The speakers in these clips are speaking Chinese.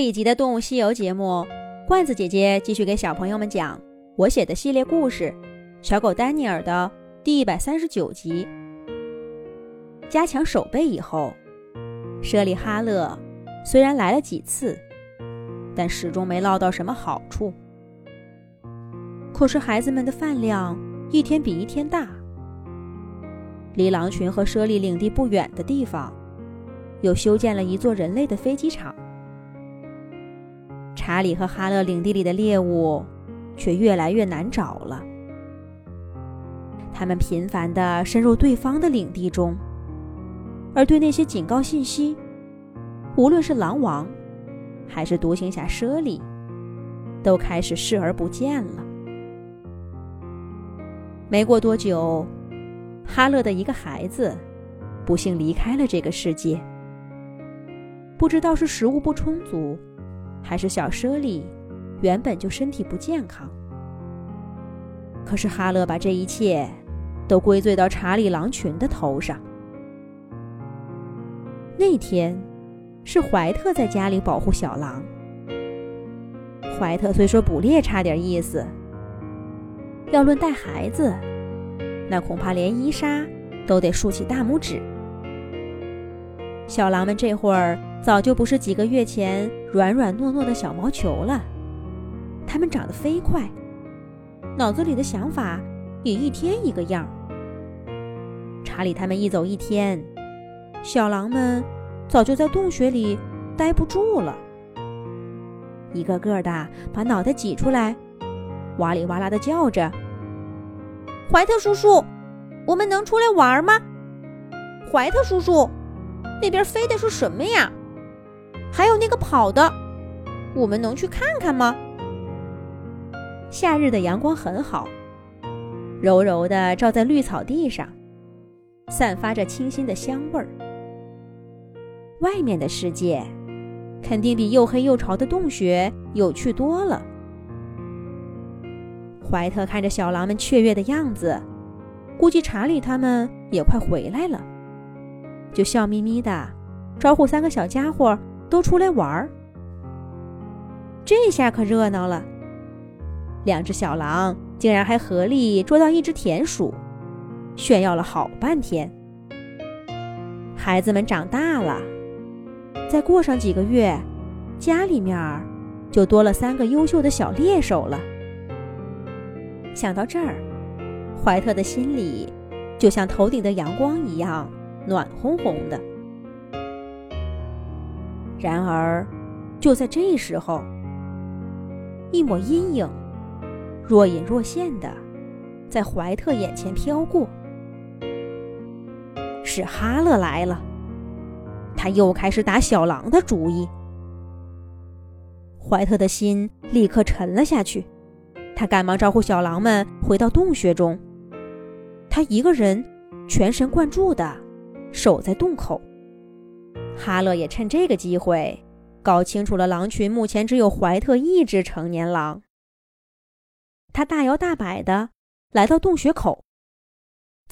这一集的《动物西游》节目，罐子姐姐继续给小朋友们讲我写的系列故事《小狗丹尼尔》的第一百三十九集。加强守备以后，舍利哈勒虽然来了几次，但始终没捞到什么好处。可是孩子们的饭量一天比一天大。离狼群和舍利领地不远的地方，又修建了一座人类的飞机场。查理和哈勒领地里的猎物，却越来越难找了。他们频繁地深入对方的领地中，而对那些警告信息，无论是狼王，还是独行侠舍利，都开始视而不见了。没过多久，哈勒的一个孩子，不幸离开了这个世界。不知道是食物不充足。还是小舍利，原本就身体不健康。可是哈勒把这一切都归罪到查理狼群的头上。那天是怀特在家里保护小狼。怀特虽说捕猎差点意思，要论带孩子，那恐怕连伊莎都得竖起大拇指。小狼们这会儿早就不是几个月前软软糯糯的小毛球了，它们长得飞快，脑子里的想法也一天一个样。查理他们一走一天，小狼们早就在洞穴里待不住了，一个个的把脑袋挤出来，哇里哇啦的叫着：“怀特叔叔，我们能出来玩吗？怀特叔叔。”那边飞的是什么呀？还有那个跑的，我们能去看看吗？夏日的阳光很好，柔柔的照在绿草地上，散发着清新的香味儿。外面的世界肯定比又黑又潮的洞穴有趣多了。怀特看着小狼们雀跃的样子，估计查理他们也快回来了。就笑眯眯的招呼三个小家伙都出来玩儿。这下可热闹了，两只小狼竟然还合力捉到一只田鼠，炫耀了好半天。孩子们长大了，再过上几个月，家里面就多了三个优秀的小猎手了。想到这儿，怀特的心里就像头顶的阳光一样。暖烘烘的。然而，就在这时候，一抹阴影若隐若现的在怀特眼前飘过。是哈勒来了，他又开始打小狼的主意。怀特的心立刻沉了下去，他赶忙招呼小狼们回到洞穴中。他一个人全神贯注的。守在洞口，哈勒也趁这个机会搞清楚了狼群目前只有怀特一只成年狼。他大摇大摆地来到洞穴口，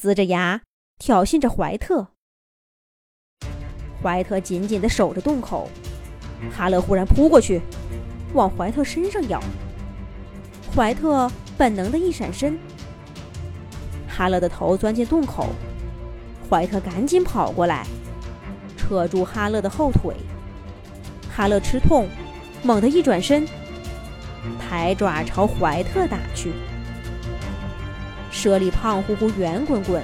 龇着牙挑衅着怀特。怀特紧紧地守着洞口，哈勒忽然扑过去，往怀特身上咬。怀特本能的一闪身，哈勒的头钻进洞口。怀特赶紧跑过来，扯住哈勒的后腿。哈勒吃痛，猛地一转身，抬爪朝怀特打去。舍利胖乎乎、圆滚滚，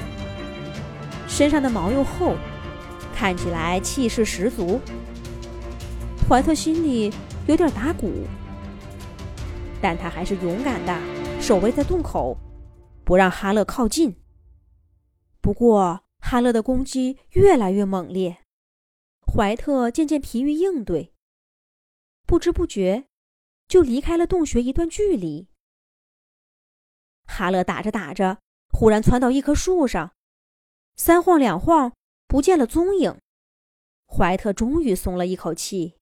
身上的毛又厚，看起来气势十足。怀特心里有点打鼓，但他还是勇敢的守卫在洞口，不让哈勒靠近。不过，哈勒的攻击越来越猛烈，怀特渐渐疲于应对，不知不觉就离开了洞穴一段距离。哈勒打着打着，忽然窜到一棵树上，三晃两晃不见了踪影。怀特终于松了一口气。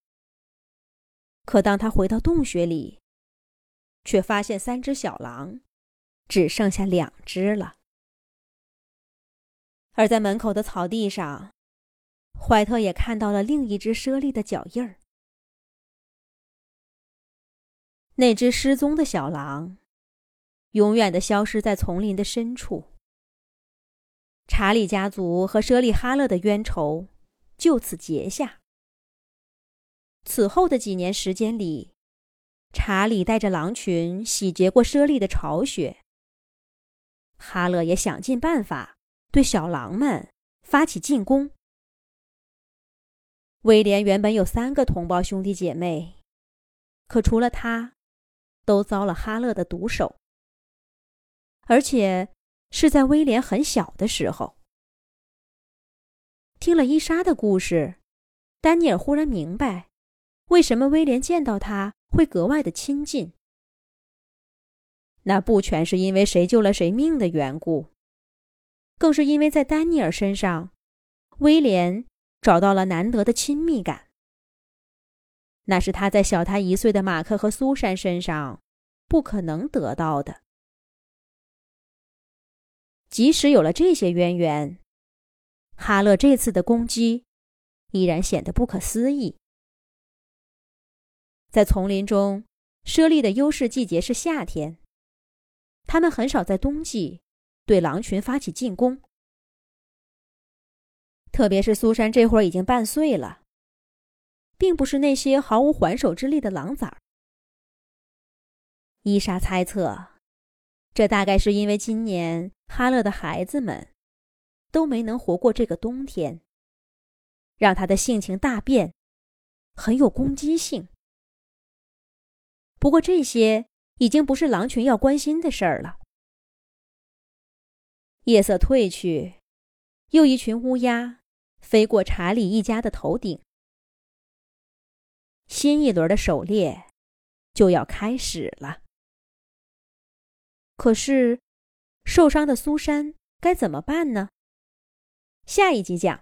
可当他回到洞穴里，却发现三只小狼只剩下两只了。而在门口的草地上，怀特也看到了另一只猞猁的脚印儿。那只失踪的小狼，永远的消失在丛林的深处。查理家族和舍利哈勒的冤仇就此结下。此后的几年时间里，查理带着狼群洗劫过舍利的巢穴。哈勒也想尽办法对小狼们发起进攻。威廉原本有三个同胞兄弟姐妹，可除了他，都遭了哈勒的毒手，而且。是在威廉很小的时候。听了伊莎的故事，丹尼尔忽然明白，为什么威廉见到他会格外的亲近。那不全是因为谁救了谁命的缘故，更是因为在丹尼尔身上，威廉找到了难得的亲密感。那是他在小他一岁的马克和苏珊身上不可能得到的。即使有了这些渊源，哈勒这次的攻击依然显得不可思议。在丛林中，猞猁的优势季节是夏天，他们很少在冬季对狼群发起进攻。特别是苏珊这会儿已经半岁了，并不是那些毫无还手之力的狼崽儿。伊莎猜测。这大概是因为今年哈勒的孩子们都没能活过这个冬天，让他的性情大变，很有攻击性。不过这些已经不是狼群要关心的事儿了。夜色褪去，又一群乌鸦飞过查理一家的头顶，新一轮的狩猎就要开始了。可是，受伤的苏珊该怎么办呢？下一集讲。